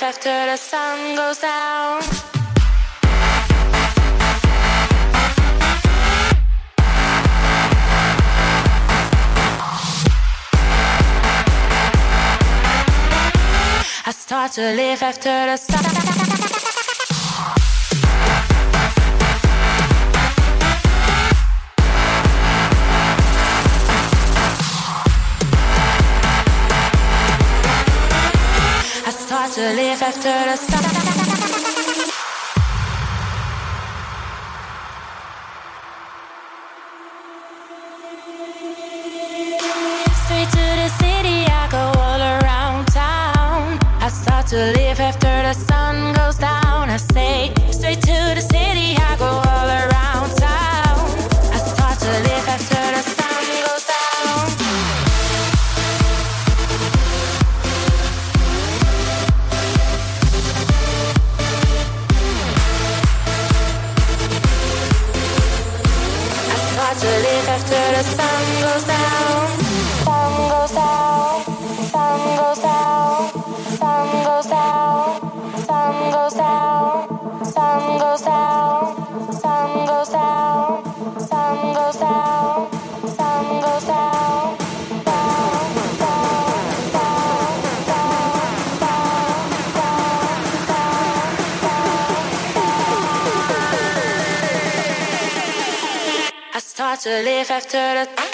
life after the sun goes down. I start to live after the sun. left her to. to live after the.